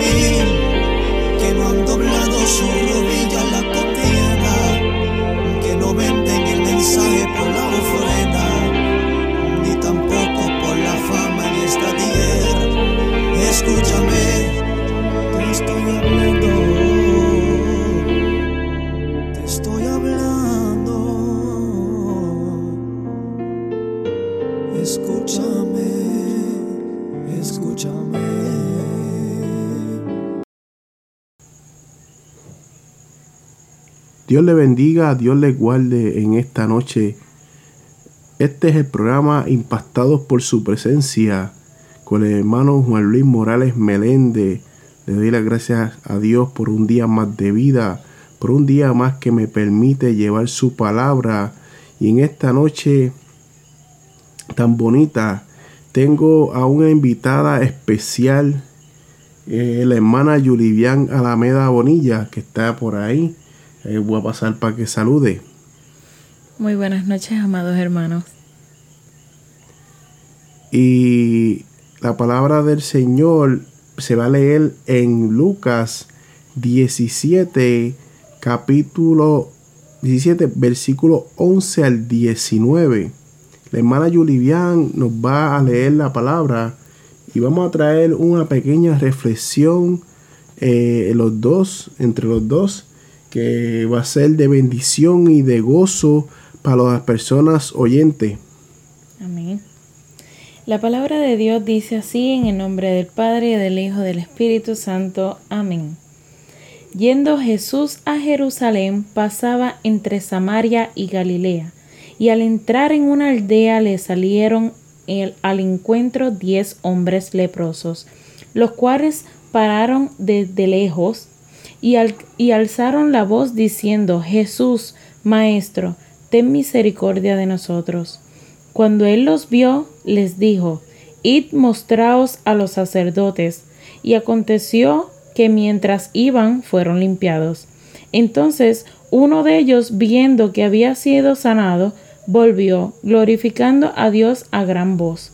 Siete Dios le bendiga, Dios le guarde en esta noche. Este es el programa Impactados por su presencia con el hermano Juan Luis Morales Meléndez. Le doy las gracias a Dios por un día más de vida, por un día más que me permite llevar su palabra. Y en esta noche tan bonita tengo a una invitada especial, eh, la hermana Yulivian Alameda Bonilla, que está por ahí. Eh, voy a pasar para que salude. Muy buenas noches, amados hermanos. Y la palabra del Señor se va a leer en Lucas 17, capítulo 17, versículo 11 al 19. La hermana Yulivian nos va a leer la palabra y vamos a traer una pequeña reflexión eh, los dos, entre los dos, que va a ser de bendición y de gozo para las personas oyentes. Amén. La palabra de Dios dice así en el nombre del Padre, y del Hijo, y del Espíritu Santo. Amén. Yendo Jesús a Jerusalén, pasaba entre Samaria y Galilea, y al entrar en una aldea le salieron al encuentro diez hombres leprosos, los cuales pararon desde lejos y, al- y alzaron la voz diciendo, Jesús, Maestro, ten misericordia de nosotros. Cuando él los vio, les dijo, Id mostraos a los sacerdotes. Y aconteció que mientras iban fueron limpiados. Entonces uno de ellos, viendo que había sido sanado, volvió, glorificando a Dios a gran voz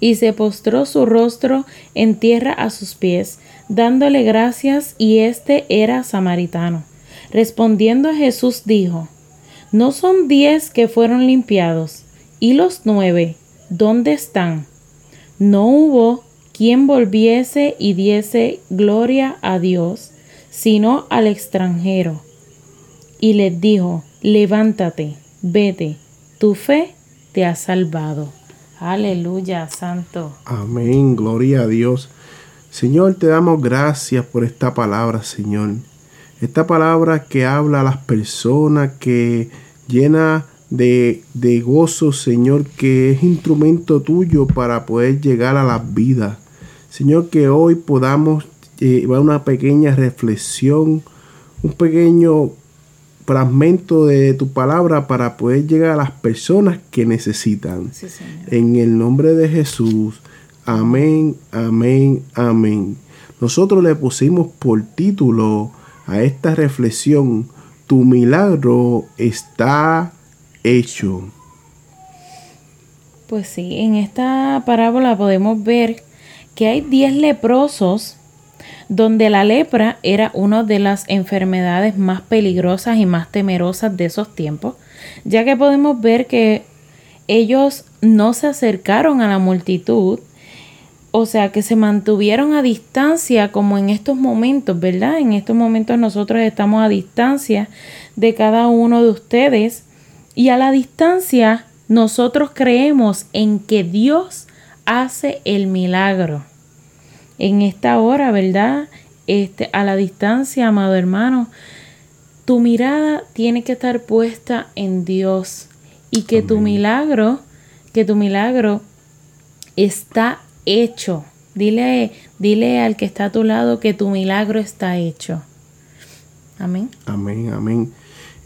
y se postró su rostro en tierra a sus pies, dándole gracias, y éste era samaritano. Respondiendo Jesús dijo, ¿No son diez que fueron limpiados? ¿Y los nueve? ¿Dónde están? No hubo quien volviese y diese gloria a Dios, sino al extranjero. Y les dijo, levántate, vete, tu fe te ha salvado. Aleluya, santo. Amén, gloria a Dios. Señor, te damos gracias por esta palabra, Señor. Esta palabra que habla a las personas, que llena de, de gozo, Señor, que es instrumento tuyo para poder llegar a las vidas. Señor, que hoy podamos llevar una pequeña reflexión, un pequeño fragmento de tu palabra para poder llegar a las personas que necesitan. en el nombre de Jesús. Amén, amén, amén. Nosotros le pusimos por título a esta reflexión, tu milagro está hecho. Pues sí, en esta parábola podemos ver que hay 10 leprosos donde la lepra era una de las enfermedades más peligrosas y más temerosas de esos tiempos, ya que podemos ver que ellos no se acercaron a la multitud, o sea que se mantuvieron a distancia como en estos momentos, ¿verdad? En estos momentos nosotros estamos a distancia de cada uno de ustedes y a la distancia nosotros creemos en que Dios hace el milagro en esta hora, ¿verdad? Este, a la distancia, amado hermano, tu mirada tiene que estar puesta en Dios y que tu milagro, que tu milagro está hecho. Dile, dile al que está a tu lado que tu milagro está hecho. Amén. Amén, amén.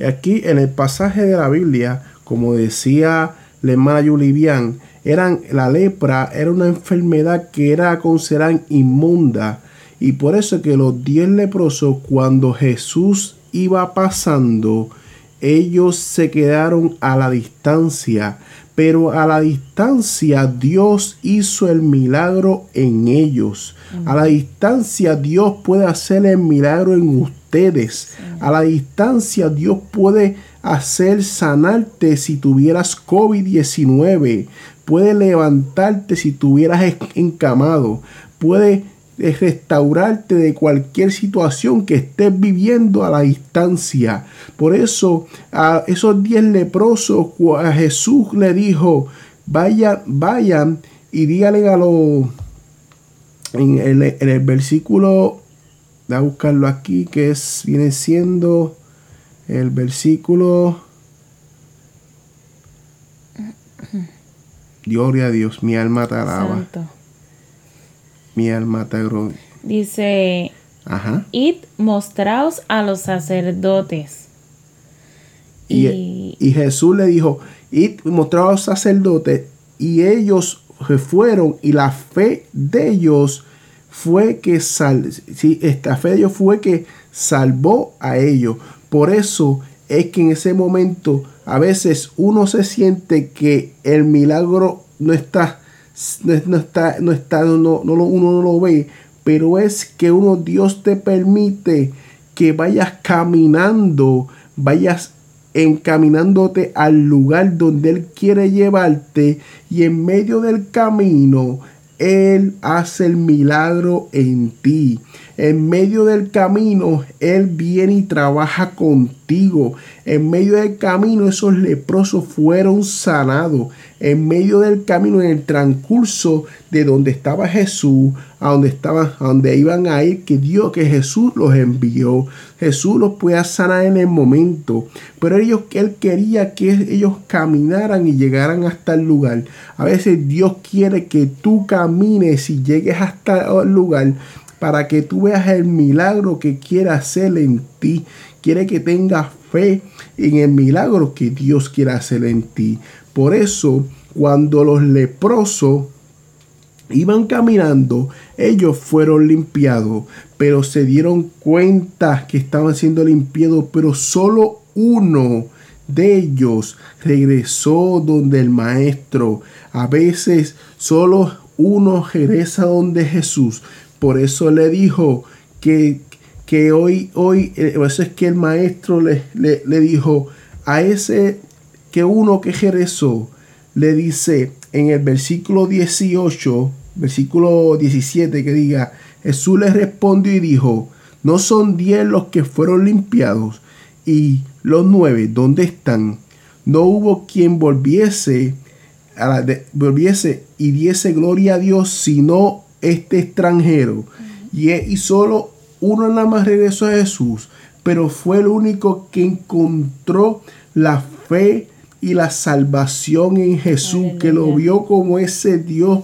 Aquí en el pasaje de la Biblia, como decía la hermana Yulivian, la lepra era una enfermedad que era considerada inmunda. Y por eso que los diez leprosos, cuando Jesús iba pasando, ellos se quedaron a la distancia. Pero a la distancia Dios hizo el milagro en ellos. A la distancia Dios puede hacer el milagro en ustedes. A la distancia Dios puede hacer sanarte si tuvieras COVID-19 puede levantarte si tuvieras encamado, puede eh, restaurarte de cualquier situación que estés viviendo a la distancia. Por eso a esos diez leprosos a Jesús le dijo, vayan, vayan y díganle a los en el, en el versículo, voy a buscarlo aquí, que es, viene siendo el versículo Gloria a Dios, mi alma te alaba. Mi alma te. Dice, Ajá. id mostraos a los sacerdotes. Y, Jesús le dijo, id mostraos a los sacerdotes. Y ellos fueron y la fe de ellos fue que sal, sí, esta fe de ellos fue que salvó a ellos. Por eso es que en ese momento a veces uno se siente que el milagro no está, no, está, no está, no, uno no lo ve, pero es que uno Dios te permite que vayas caminando, vayas encaminándote al lugar donde Él quiere llevarte y en medio del camino Él hace el milagro en ti. En medio del camino, Él viene y trabaja contigo. En medio del camino, esos leprosos fueron sanados. En medio del camino, en el transcurso de donde estaba Jesús, a donde estaban, a donde iban a ir, que Dios, que Jesús los envió. Jesús los puede sanar en el momento. Pero ellos, Él quería que ellos caminaran y llegaran hasta el lugar. A veces Dios quiere que tú camines y llegues hasta el lugar para que tú veas el milagro que quiere hacer en ti. Quiere que tengas fe en el milagro que Dios quiere hacer en ti. Por eso, cuando los leprosos iban caminando, ellos fueron limpiados, pero se dieron cuenta que estaban siendo limpiados, pero solo uno de ellos regresó donde el maestro. A veces solo uno regresa donde Jesús, por eso le dijo que, que hoy, hoy, eh, eso es que el maestro le, le, dijo a ese que uno que jerezó, le dice en el versículo 18, versículo 17, que diga, Jesús le respondió y dijo, no son diez los que fueron limpiados y los nueve, ¿dónde están? No hubo quien volviese, a la volviese y diese gloria a Dios, sino este extranjero. Y, y solo uno nada más regresó a Jesús, pero fue el único que encontró la fe y la salvación en Jesús, que lo vio como ese Dios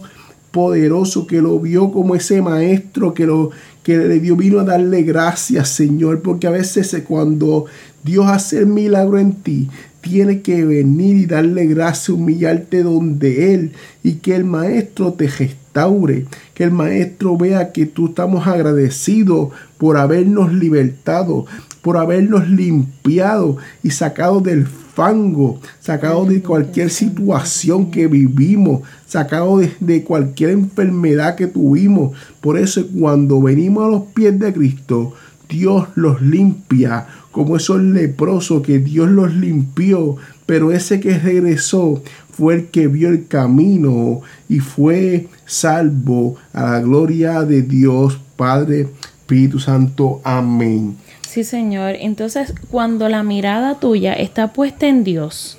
poderoso, que lo vio como ese maestro, que lo, que le dio vino a darle gracias, Señor, porque a veces cuando Dios hace el milagro en ti, tiene que venir y darle gracias, humillarte donde Él y que el Maestro te restaure, que el Maestro vea que tú estamos agradecidos por habernos libertado, por habernos limpiado y sacado del fango, sacado de cualquier situación que vivimos, sacado de, cualquier enfermedad que tuvimos. Por eso cuando venimos a los pies de Cristo, Dios los limpia, como esos leprosos que Dios los limpió, pero ese que regresó fue el que vio el camino y fue salvo a la gloria de Dios Padre, Espíritu Santo. Amén. Sí, Señor. Entonces, cuando la mirada tuya está puesta en Dios,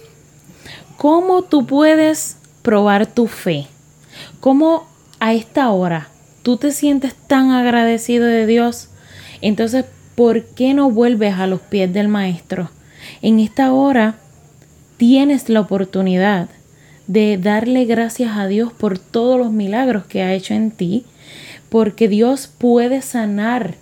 ¿cómo tú puedes probar tu fe? ¿Cómo a esta hora tú te sientes tan agradecido de Dios? Entonces, ¿por qué no vuelves a los pies del Maestro? En esta hora tienes la oportunidad de darle gracias a Dios por todos los milagros que ha hecho en ti, porque Dios puede sanar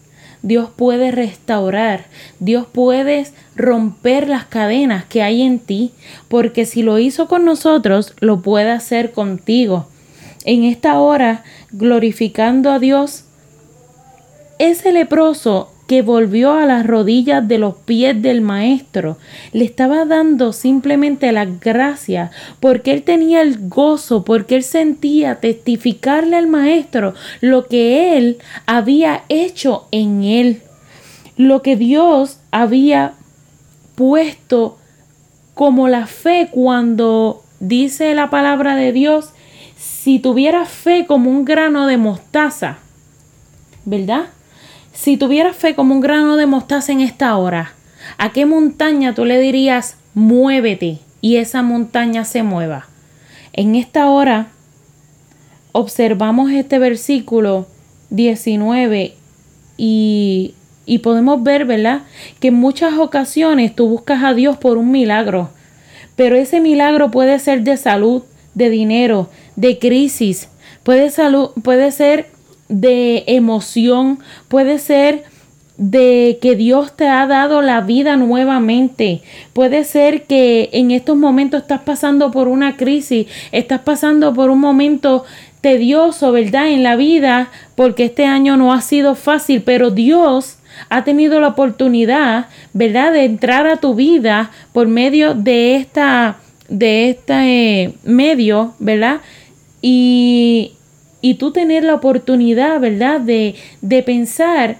Dios puede restaurar, Dios puede romper las cadenas que hay en ti, porque si lo hizo con nosotros, lo puede hacer contigo. En esta hora, glorificando a Dios, ese leproso que volvió a las rodillas de los pies del maestro. Le estaba dando simplemente la gracia porque él tenía el gozo, porque él sentía testificarle al maestro lo que él había hecho en él, lo que Dios había puesto como la fe cuando dice la palabra de Dios, si tuviera fe como un grano de mostaza, ¿verdad? Si tuvieras fe como un grano de mostaza en esta hora, ¿a qué montaña tú le dirías muévete y esa montaña se mueva? En esta hora observamos este versículo 19 y, y podemos ver, ¿verdad? Que en muchas ocasiones tú buscas a Dios por un milagro, pero ese milagro puede ser de salud, de dinero, de crisis, puede, salud, puede ser de emoción, puede ser de que Dios te ha dado la vida nuevamente. Puede ser que en estos momentos estás pasando por una crisis, estás pasando por un momento tedioso, ¿verdad? En la vida, porque este año no ha sido fácil, pero Dios ha tenido la oportunidad, ¿verdad?, de entrar a tu vida por medio de esta de este medio, ¿verdad? Y y tú tener la oportunidad, ¿verdad?, de, de pensar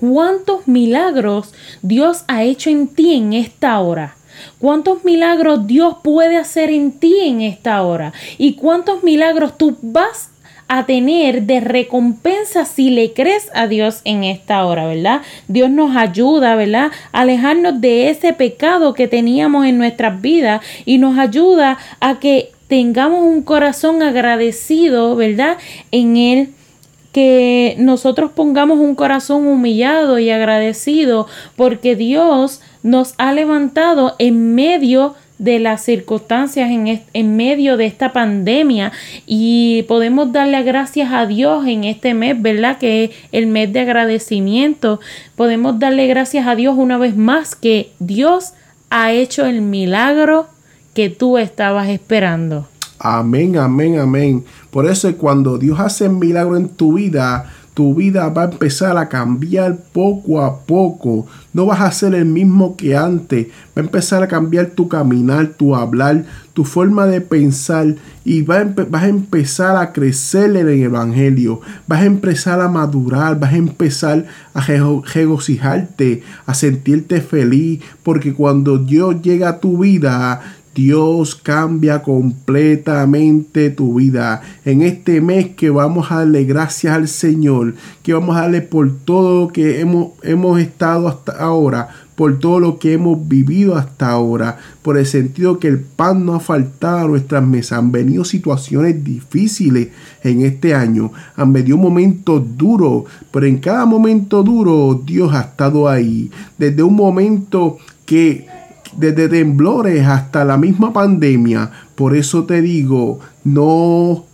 cuántos milagros Dios ha hecho en ti en esta hora. ¿Cuántos milagros Dios puede hacer en ti en esta hora? ¿Y cuántos milagros tú vas a tener de recompensa si le crees a Dios en esta hora, ¿verdad? Dios nos ayuda, ¿verdad? A alejarnos de ese pecado que teníamos en nuestras vidas y nos ayuda a que tengamos un corazón agradecido, ¿verdad? En Él que nosotros pongamos un corazón humillado y agradecido porque Dios nos ha levantado en medio de las circunstancias en, en, medio de esta pandemia y podemos darle gracias a Dios en este mes, ¿verdad? Que es el mes de agradecimiento. Podemos darle gracias a Dios una vez más que Dios ha hecho el milagro que tú estabas esperando. Amén, amén, amén. Por eso cuando Dios hace un milagro en tu vida, tu vida va a empezar a cambiar poco a poco. No vas a ser el mismo que antes. Va a empezar a cambiar tu caminar, tu hablar, tu forma de pensar y vas a empezar a crecer en el Evangelio. Vas a empezar a madurar, vas a empezar a regocijarte, a sentirte feliz, porque cuando Dios llega a tu vida, Dios cambia completamente tu vida. En este mes que vamos a darle gracias al Señor, que vamos a darle por todo lo que hemos, hemos estado hasta ahora, por todo lo que hemos vivido hasta ahora, por el sentido que el pan no ha faltado a nuestras mesas. Han venido situaciones difíciles en este año, han venido momentos duros, pero en cada momento duro Dios ha estado ahí. Desde un momento que desde temblores hasta la misma pandemia. Por eso te digo, no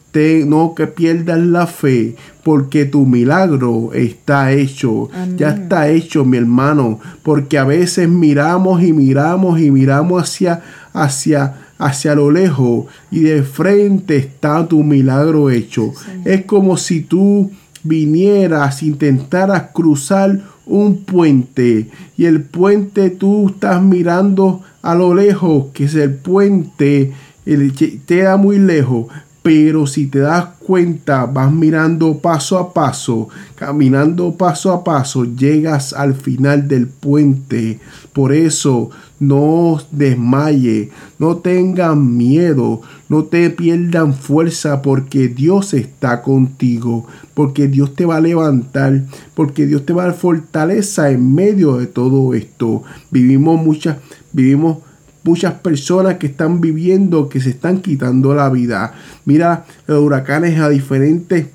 no que pierdas la fe, porque tu milagro está hecho. Ya está hecho, mi hermano, porque a veces miramos y miramos y miramos hacia hacia hacia lo lejos y de frente está tu milagro hecho. Es como si tú vinieras, intentaras cruzar un puente y el puente tú estás mirando a lo lejos, que es el puente, el, te da muy lejos, pero si te das cuenta, vas mirando paso a paso, caminando paso a paso, llegas al final del puente. Por eso no desmaye, no tengan miedo, no te pierdan fuerza porque Dios está contigo, porque Dios te va a levantar, porque Dios te va a dar fortaleza en medio de todo esto. Vivimos muchas, vivimos muchas personas que están viviendo, que se están quitando la vida. Mira los huracanes a diferentes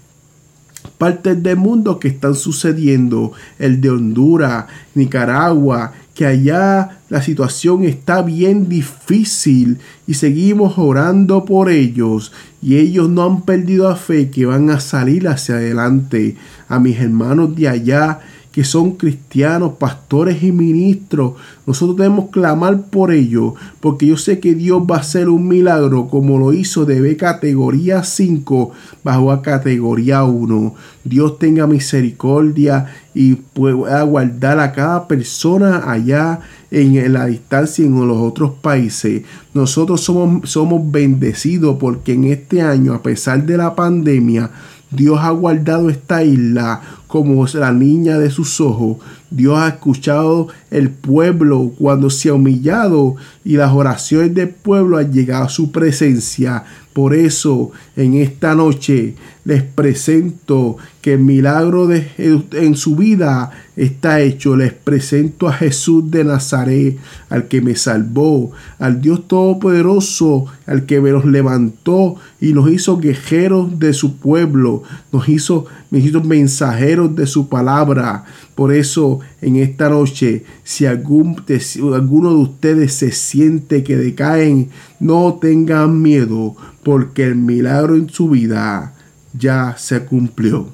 partes del mundo que están sucediendo. El de Honduras, Nicaragua, que allá la situación está bien difícil y seguimos orando por ellos y ellos no han perdido la fe que van a salir hacia adelante. A mis hermanos de allá que son cristianos, pastores y ministros. Nosotros debemos clamar por ellos, porque yo sé que Dios va a hacer un milagro como lo hizo de categoría 5 bajo a categoría 1. Dios tenga misericordia y pueda guardar a cada persona allá en la distancia en los otros países. Nosotros somos, somos bendecidos porque en este año, a pesar de la pandemia, Dios ha guardado esta isla como la niña de sus ojos. Dios ha escuchado el pueblo cuando se ha humillado y las oraciones del pueblo han llegado a su presencia. Por eso en esta noche les presento que el milagro de, en su vida está hecho. Les presento a Jesús de Nazaret, al que me salvó, al Dios Todopoderoso, al que me los levantó y nos hizo guerreros de su pueblo, nos hizo, nos hizo mensajeros de su palabra. Por eso en esta noche, si, alguno de ustedes se siente que decaen, no tengan miedo, porque el milagro en su vida ya se cumplió.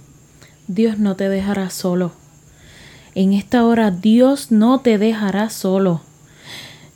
Dios no te dejará solo. En esta hora Dios no te dejará solo.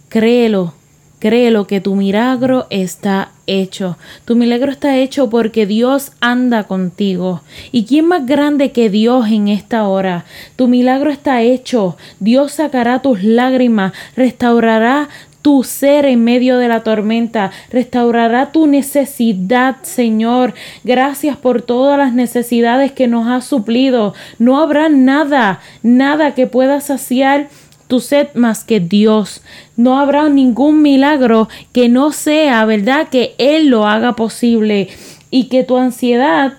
Créelo, créelo que tu milagro está hecho. Tu milagro está hecho porque Dios anda contigo. ¿Y quién más grande que Dios en esta hora? Tu milagro está hecho. Dios sacará tus lágrimas, restaurará tu ser en medio de la tormenta, restaurará tu necesidad, Señor. Gracias por todas las necesidades que nos has suplido. No habrá nada, nada que pueda saciar tu sed más que Dios. No habrá ningún milagro que no sea, ¿verdad? Que Él lo haga posible y que tu ansiedad,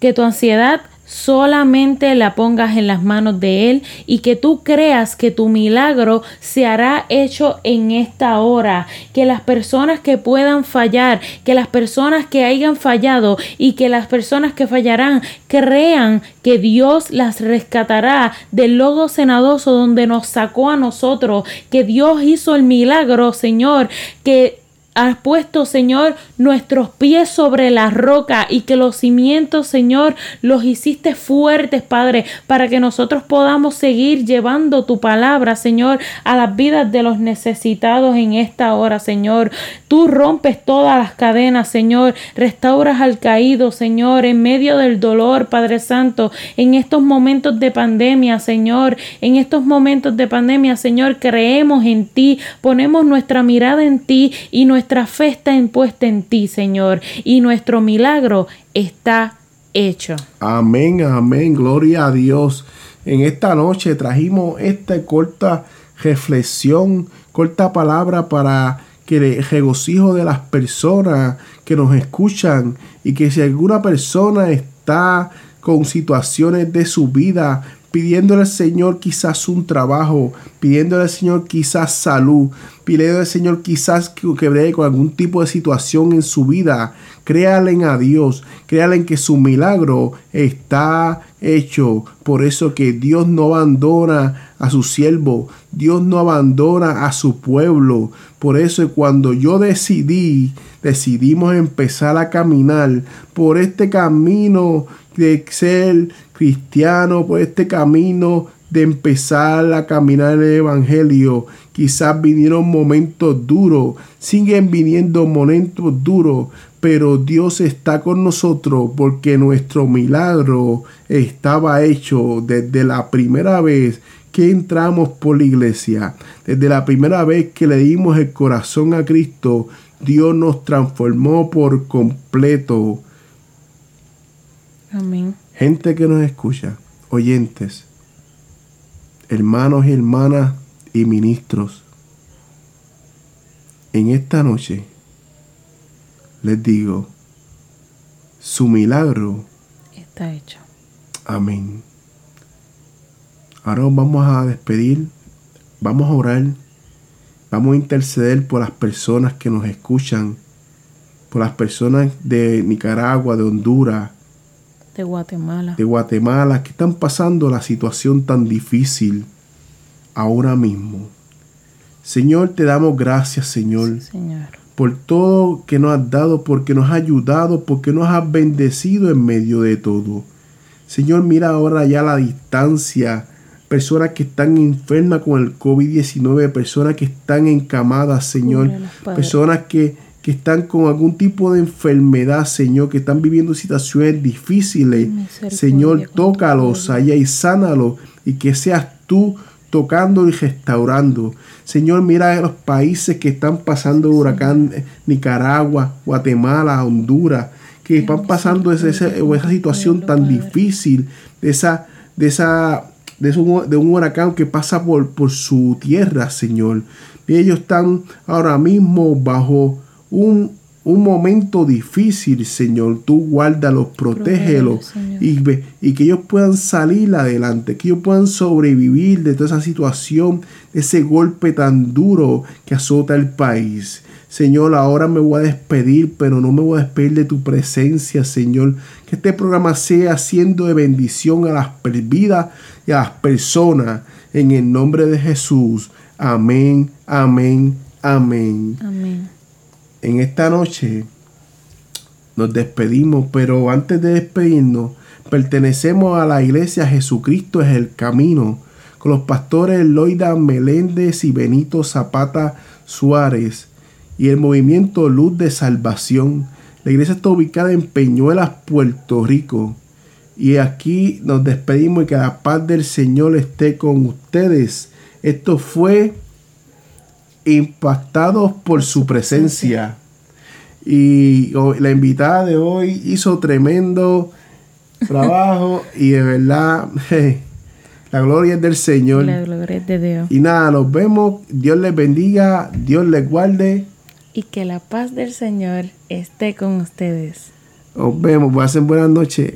que tu ansiedad solamente la pongas en las manos de Él y que tú creas que tu milagro se hará hecho en esta hora, que las personas que puedan fallar, que las personas que hayan fallado y que las personas que fallarán crean que Dios las rescatará del lodo cenadoso donde nos sacó a nosotros, que Dios hizo el milagro, Señor, que has puesto, Señor, nuestros pies sobre la roca y que los cimientos, Señor, los hiciste fuertes, Padre, para que nosotros podamos seguir llevando tu palabra, Señor, a las vidas de los necesitados en esta hora, Señor. Tú rompes todas las cadenas, Señor, restauras al caído, Señor, en medio del dolor, Padre Santo, en estos momentos de pandemia, Señor, en estos momentos de pandemia, Señor, creemos en ti, ponemos nuestra mirada en ti y nuestra nuestra fe está impuesta en ti, Señor, y nuestro milagro está hecho. Amén, amén, gloria a Dios. En esta noche trajimos esta corta reflexión, corta palabra para que el regocijo de las personas que nos escuchan y que si alguna persona está con situaciones de su vida pidiéndole al Señor quizás un trabajo, pidiéndole al Señor quizás salud, pidiéndole al Señor quizás que, que con algún tipo de situación en su vida. Créale a Dios, créale en que su milagro está hecho. Por eso que Dios no abandona a su siervo. Dios no abandona a su pueblo. Por eso cuando yo decidí, decidimos empezar a caminar por este camino de ser cristiano, por este camino de empezar a caminar en el Evangelio. Quizás vinieron momentos duros, siguen viniendo momentos duros, pero Dios está con nosotros porque nuestro milagro estaba hecho desde la primera vez que entramos por la iglesia, desde la primera vez que le dimos el corazón a Cristo, Dios nos transformó por completo. Amén. Gente que nos escucha, oyentes, hermanos y hermanas y ministros, en esta noche les digo, su milagro está hecho. Amén. Ahora vamos a despedir, vamos a orar, vamos a interceder por las personas que nos escuchan, por las personas de Nicaragua, de Honduras, de Guatemala. De Guatemala, que están pasando la situación tan difícil ahora mismo. Señor, te damos gracias, Señor, Señor, por todo que nos has dado, porque nos has ayudado, porque nos has bendecido en medio de todo. Señor, mira ahora ya la distancia, personas que están enfermas con el COVID-19, personas que están encamadas, Señor, personas que que están con algún tipo de enfermedad, Señor, que están viviendo situaciones difíciles. Señor, tócalos allá y sánalos y que seas tú tocando y restaurando. Señor, mira a los países que están pasando huracán, eh, Nicaragua, Guatemala, Honduras, que están pasando esa, esa, situación tan difícil, de esa, de esa, de, de un huracán que pasa por, por su tierra, Señor. Y ellos están ahora mismo bajo un, un momento difícil, Señor. Tú guárdalos, protégelos y, y que ellos puedan salir adelante, que ellos puedan sobrevivir de toda esa situación, de ese golpe tan duro que azota el país. Señor, ahora me voy a despedir, pero no me voy a despedir de tu presencia, Señor. Que este programa sea siendo de bendición a las vidas y a las personas. En el nombre de Jesús. Amén, amén, amén. Amén en esta noche nos despedimos, pero antes de despedirnos, pertenecemos a la iglesia Jesucristo es el camino, con los pastores Loida Meléndez y Benito Zapata Suárez y el movimiento Luz de Salvación. La iglesia está ubicada en Peñuelas, Puerto Rico. Y aquí nos despedimos y que la paz del Señor esté con ustedes. Esto fue impactados por su presencia. Y la invitada de hoy hizo tremendo trabajo y de verdad la gloria es del Señor. La gloria es de Dios. Y nada, nos vemos. Dios les bendiga, Dios les guarde. Y que la paz del Señor esté con ustedes. Nos vemos, pasen buenas noches.